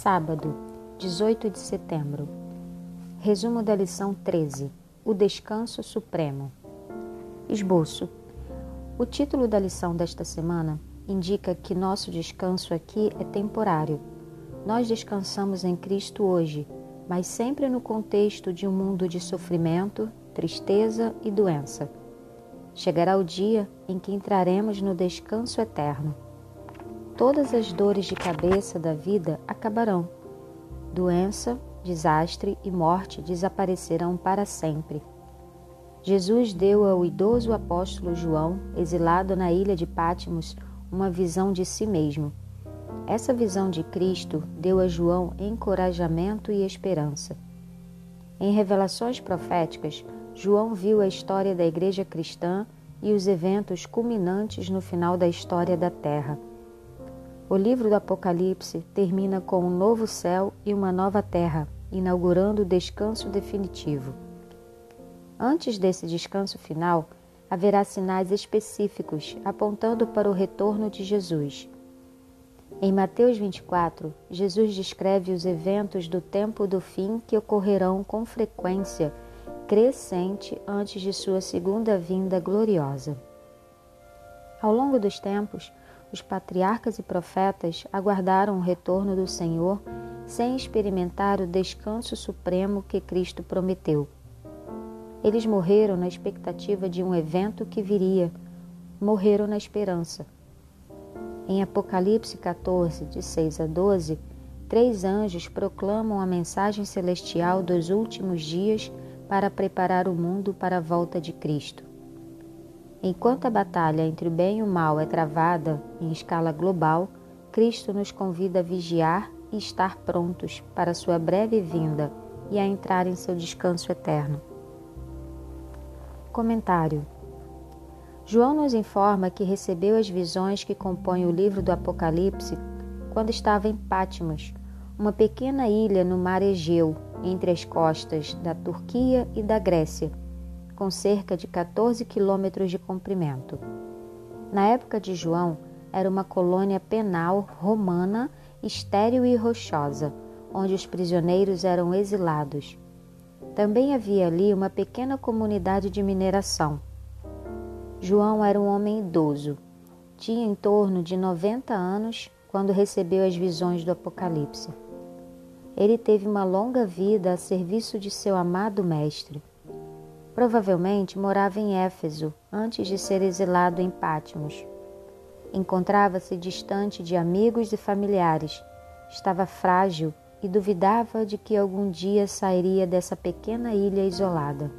Sábado, 18 de setembro. Resumo da lição 13: O Descanso Supremo. Esboço. O título da lição desta semana indica que nosso descanso aqui é temporário. Nós descansamos em Cristo hoje, mas sempre no contexto de um mundo de sofrimento, tristeza e doença. Chegará o dia em que entraremos no descanso eterno. Todas as dores de cabeça da vida acabarão. Doença, desastre e morte desaparecerão para sempre. Jesus deu ao idoso apóstolo João, exilado na ilha de Pátimos, uma visão de si mesmo. Essa visão de Cristo deu a João encorajamento e esperança. Em revelações proféticas, João viu a história da igreja cristã e os eventos culminantes no final da história da Terra. O livro do Apocalipse termina com um novo céu e uma nova terra, inaugurando o descanso definitivo. Antes desse descanso final, haverá sinais específicos apontando para o retorno de Jesus. Em Mateus 24, Jesus descreve os eventos do tempo do fim que ocorrerão com frequência crescente antes de sua segunda vinda gloriosa. Ao longo dos tempos, os patriarcas e profetas aguardaram o retorno do Senhor sem experimentar o descanso supremo que Cristo prometeu. Eles morreram na expectativa de um evento que viria, morreram na esperança. Em Apocalipse 14, de 6 a 12, três anjos proclamam a mensagem celestial dos últimos dias para preparar o mundo para a volta de Cristo. Enquanto a batalha entre o bem e o mal é travada em escala global, Cristo nos convida a vigiar e estar prontos para sua breve vinda e a entrar em seu descanso eterno. Comentário: João nos informa que recebeu as visões que compõem o livro do Apocalipse quando estava em Patmos, uma pequena ilha no mar Egeu, entre as costas da Turquia e da Grécia com cerca de 14 quilômetros de comprimento. Na época de João, era uma colônia penal romana, estéril e rochosa, onde os prisioneiros eram exilados. Também havia ali uma pequena comunidade de mineração. João era um homem idoso. Tinha em torno de 90 anos quando recebeu as visões do Apocalipse. Ele teve uma longa vida a serviço de seu amado Mestre. Provavelmente morava em Éfeso antes de ser exilado em Pátimos. Encontrava-se distante de amigos e familiares. Estava frágil e duvidava de que algum dia sairia dessa pequena ilha isolada.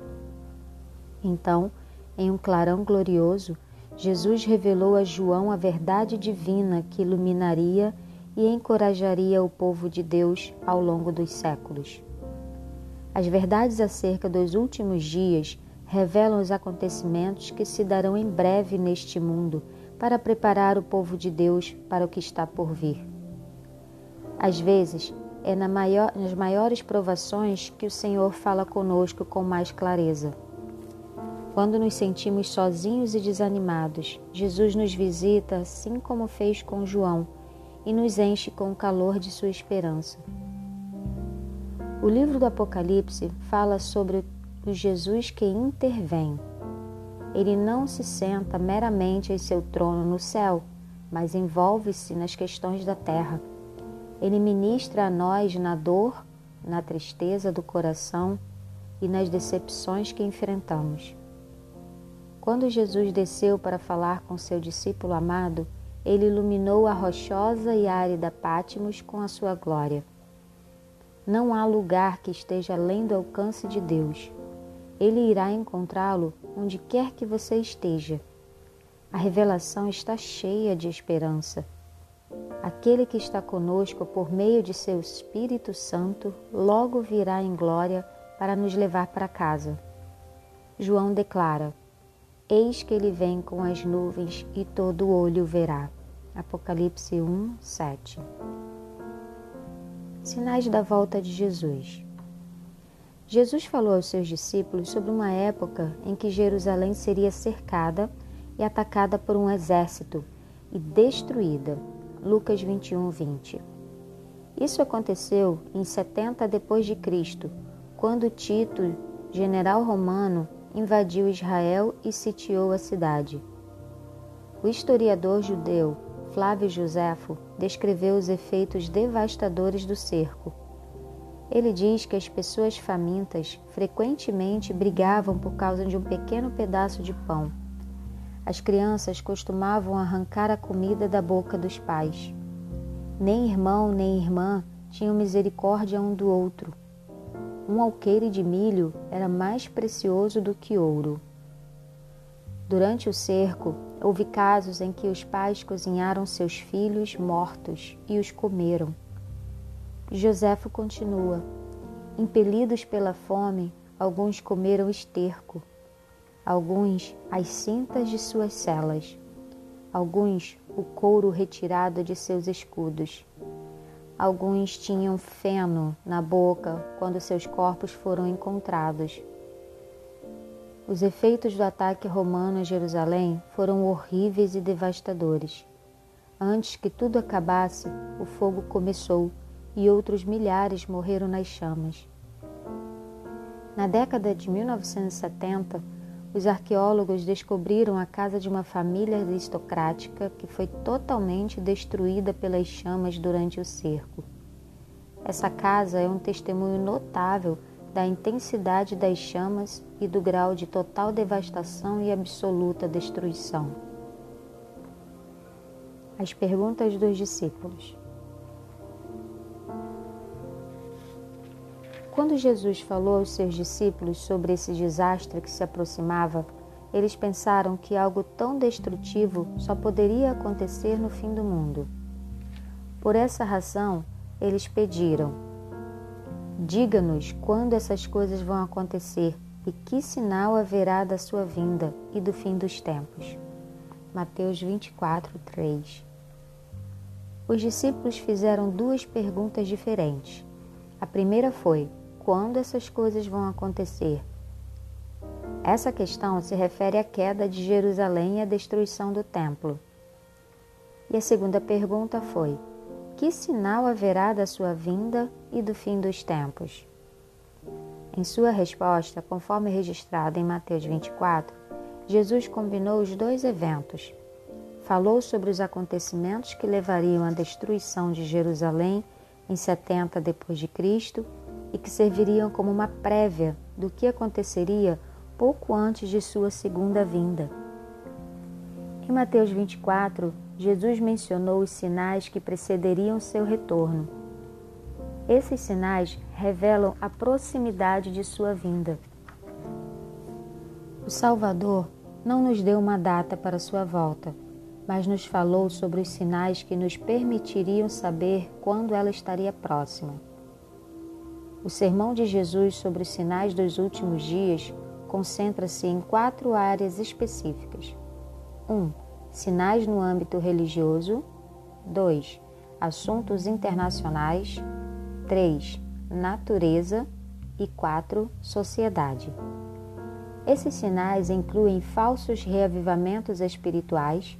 Então, em um clarão glorioso, Jesus revelou a João a verdade divina que iluminaria e encorajaria o povo de Deus ao longo dos séculos. As verdades acerca dos últimos dias revelam os acontecimentos que se darão em breve neste mundo para preparar o povo de Deus para o que está por vir. Às vezes, é na maior, nas maiores provações que o Senhor fala conosco com mais clareza. Quando nos sentimos sozinhos e desanimados, Jesus nos visita assim como fez com João e nos enche com o calor de sua esperança. O livro do Apocalipse fala sobre o Jesus que intervém. Ele não se senta meramente em seu trono no céu, mas envolve-se nas questões da terra. Ele ministra a nós na dor, na tristeza do coração e nas decepções que enfrentamos. Quando Jesus desceu para falar com seu discípulo amado, ele iluminou a rochosa e árida Pátimos com a sua glória. Não há lugar que esteja além do alcance de Deus. Ele irá encontrá-lo onde quer que você esteja. A revelação está cheia de esperança. Aquele que está conosco por meio de seu Espírito Santo logo virá em glória para nos levar para casa. João declara: Eis que ele vem com as nuvens e todo olho verá. Apocalipse 1, 7. Sinais da volta de Jesus. Jesus falou aos seus discípulos sobre uma época em que Jerusalém seria cercada e atacada por um exército e destruída. Lucas 21, 20. Isso aconteceu em 70 depois de Cristo, quando Tito, general romano, invadiu Israel e sitiou a cidade. O historiador judeu Flávio Josefo descreveu os efeitos devastadores do cerco. Ele diz que as pessoas famintas frequentemente brigavam por causa de um pequeno pedaço de pão. As crianças costumavam arrancar a comida da boca dos pais. Nem irmão nem irmã tinham misericórdia um do outro. Um alqueire de milho era mais precioso do que ouro. Durante o cerco, houve casos em que os pais cozinharam seus filhos mortos e os comeram. Joséfo continua: Impelidos pela fome, alguns comeram esterco, alguns as cintas de suas celas, alguns o couro retirado de seus escudos. Alguns tinham feno na boca quando seus corpos foram encontrados. Os efeitos do ataque romano a Jerusalém foram horríveis e devastadores. Antes que tudo acabasse, o fogo começou e outros milhares morreram nas chamas. Na década de 1970, os arqueólogos descobriram a casa de uma família aristocrática que foi totalmente destruída pelas chamas durante o cerco. Essa casa é um testemunho notável da intensidade das chamas e do grau de total devastação e absoluta destruição. As perguntas dos discípulos. Quando Jesus falou aos seus discípulos sobre esse desastre que se aproximava, eles pensaram que algo tão destrutivo só poderia acontecer no fim do mundo. Por essa razão, eles pediram: Diga-nos quando essas coisas vão acontecer e que sinal haverá da sua vinda e do fim dos tempos. Mateus 24, 3 Os discípulos fizeram duas perguntas diferentes. A primeira foi: quando essas coisas vão acontecer? Essa questão se refere à queda de Jerusalém e à destruição do templo. E a segunda pergunta foi: que sinal haverá da sua vinda e do fim dos tempos? Em sua resposta, conforme registrado em Mateus 24, Jesus combinou os dois eventos. Falou sobre os acontecimentos que levariam à destruição de Jerusalém em 70 depois de Cristo e que serviriam como uma prévia do que aconteceria pouco antes de sua segunda vinda. Em Mateus 24, Jesus mencionou os sinais que precederiam seu retorno. Esses sinais revelam a proximidade de sua vinda. O Salvador não nos deu uma data para sua volta, mas nos falou sobre os sinais que nos permitiriam saber quando ela estaria próxima. O sermão de Jesus sobre os sinais dos últimos dias concentra-se em quatro áreas específicas. 1. Um, Sinais no âmbito religioso. 2. Assuntos internacionais. 3. Natureza. E 4. Sociedade. Esses sinais incluem falsos reavivamentos espirituais,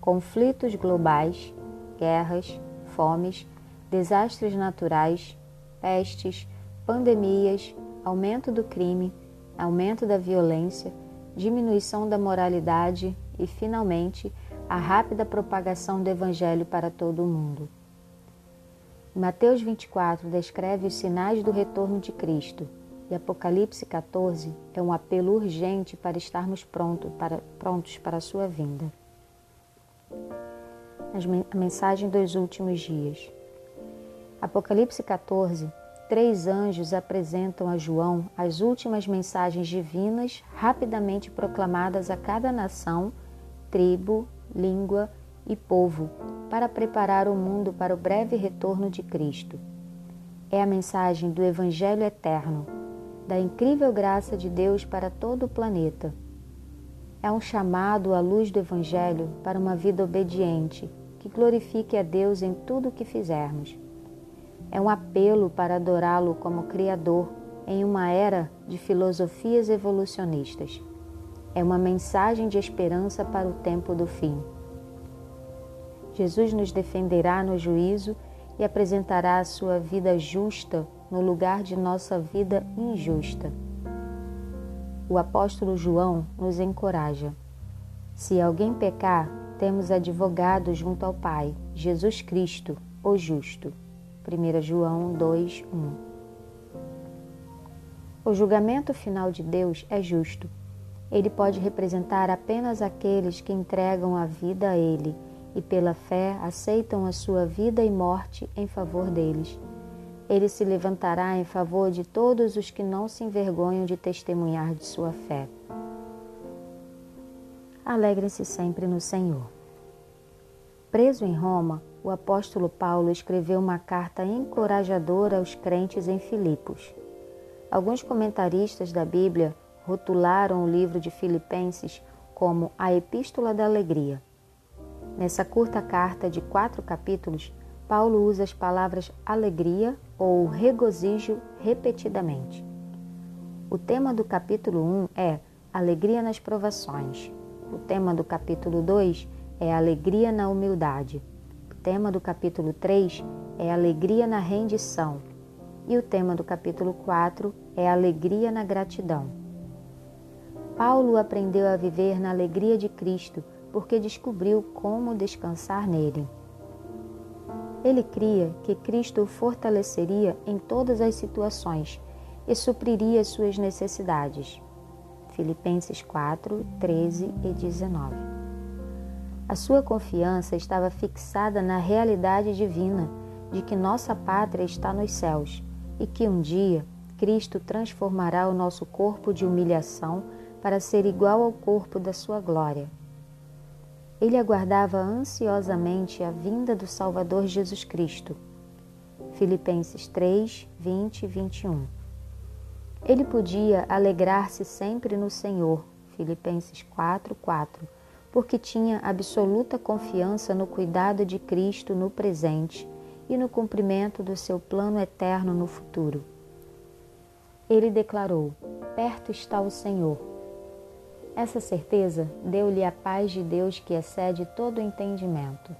conflitos globais, guerras, fomes, desastres naturais, pestes, pandemias, aumento do crime, aumento da violência, diminuição da moralidade e, finalmente, a rápida propagação do Evangelho para todo o mundo. Mateus 24 descreve os sinais do retorno de Cristo e Apocalipse 14 é um apelo urgente para estarmos pronto para, prontos para a sua vinda. A mensagem dos últimos dias. Apocalipse 14 três anjos apresentam a João as últimas mensagens divinas rapidamente proclamadas a cada nação, tribo, língua e povo para preparar o mundo para o breve retorno de Cristo. É a mensagem do Evangelho eterno, da incrível graça de Deus para todo o planeta. É um chamado à luz do Evangelho para uma vida obediente, que glorifique a Deus em tudo o que fizermos é um apelo para adorá-lo como Criador em uma era de filosofias evolucionistas. É uma mensagem de esperança para o tempo do fim. Jesus nos defenderá no juízo e apresentará a sua vida justa no lugar de nossa vida injusta. O apóstolo João nos encoraja. Se alguém pecar, temos advogado junto ao Pai, Jesus Cristo, o justo. 1 João 2, 1. O julgamento final de Deus é justo. Ele pode representar apenas aqueles que entregam a vida a Ele e, pela fé, aceitam a sua vida e morte em favor deles. Ele se levantará em favor de todos os que não se envergonham de testemunhar de sua fé. Alegrem-se sempre no Senhor. Preso em Roma, o apóstolo Paulo escreveu uma carta encorajadora aos crentes em Filipos. Alguns comentaristas da Bíblia rotularam o livro de Filipenses como a Epístola da Alegria. Nessa curta carta de quatro capítulos, Paulo usa as palavras alegria ou regozijo repetidamente. O tema do capítulo 1 é alegria nas provações. O tema do capítulo 2 é alegria na humildade. O tema do capítulo 3 é alegria na rendição. E o tema do capítulo 4 é alegria na gratidão. Paulo aprendeu a viver na alegria de Cristo porque descobriu como descansar nele. Ele cria que Cristo o fortaleceria em todas as situações e supriria suas necessidades. Filipenses 4, 13 e 19. A sua confiança estava fixada na realidade divina de que nossa pátria está nos céus e que um dia Cristo transformará o nosso corpo de humilhação para ser igual ao corpo da sua glória. Ele aguardava ansiosamente a vinda do Salvador Jesus Cristo. Filipenses 3, 20 e 21. Ele podia alegrar-se sempre no Senhor. Filipenses 4, 4. Porque tinha absoluta confiança no cuidado de Cristo no presente e no cumprimento do seu plano eterno no futuro. Ele declarou: Perto está o Senhor essa certeza deu-lhe a paz de Deus que excede todo o entendimento.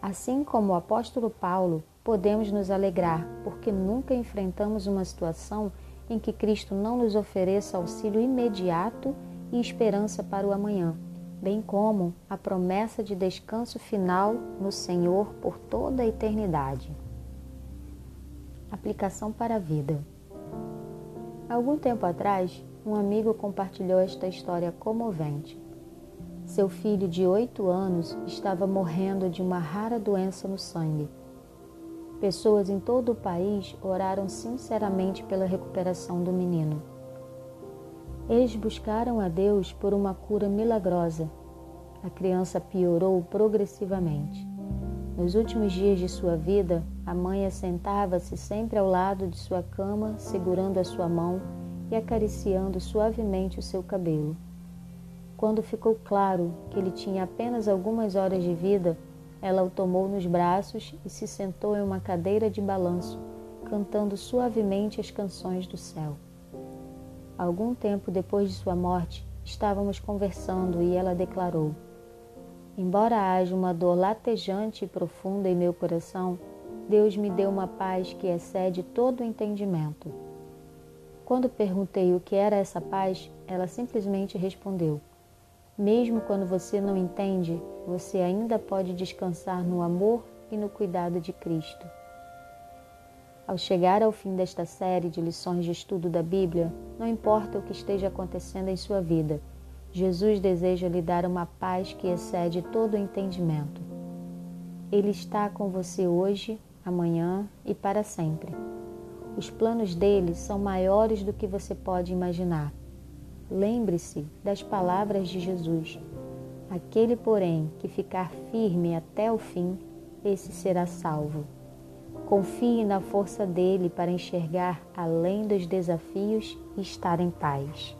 Assim como o apóstolo Paulo, podemos nos alegrar porque nunca enfrentamos uma situação em que Cristo não nos ofereça auxílio imediato e esperança para o amanhã, bem como a promessa de descanso final no Senhor por toda a eternidade. Aplicação para a vida. Algum tempo atrás, um amigo compartilhou esta história comovente. Seu filho de oito anos estava morrendo de uma rara doença no sangue. Pessoas em todo o país oraram sinceramente pela recuperação do menino. Eles buscaram a Deus por uma cura milagrosa. A criança piorou progressivamente. Nos últimos dias de sua vida, a mãe assentava-se sempre ao lado de sua cama, segurando a sua mão e acariciando suavemente o seu cabelo. Quando ficou claro que ele tinha apenas algumas horas de vida, ela o tomou nos braços e se sentou em uma cadeira de balanço, cantando suavemente as canções do céu. Algum tempo depois de sua morte, estávamos conversando e ela declarou: Embora haja uma dor latejante e profunda em meu coração, Deus me deu uma paz que excede todo o entendimento. Quando perguntei o que era essa paz, ela simplesmente respondeu: Mesmo quando você não entende, você ainda pode descansar no amor e no cuidado de Cristo. Ao chegar ao fim desta série de lições de estudo da Bíblia, não importa o que esteja acontecendo em sua vida, Jesus deseja lhe dar uma paz que excede todo o entendimento. Ele está com você hoje, amanhã e para sempre. Os planos dele são maiores do que você pode imaginar. Lembre-se das palavras de Jesus. Aquele, porém, que ficar firme até o fim, esse será salvo. Confie na força dele para enxergar além dos desafios e estar em paz.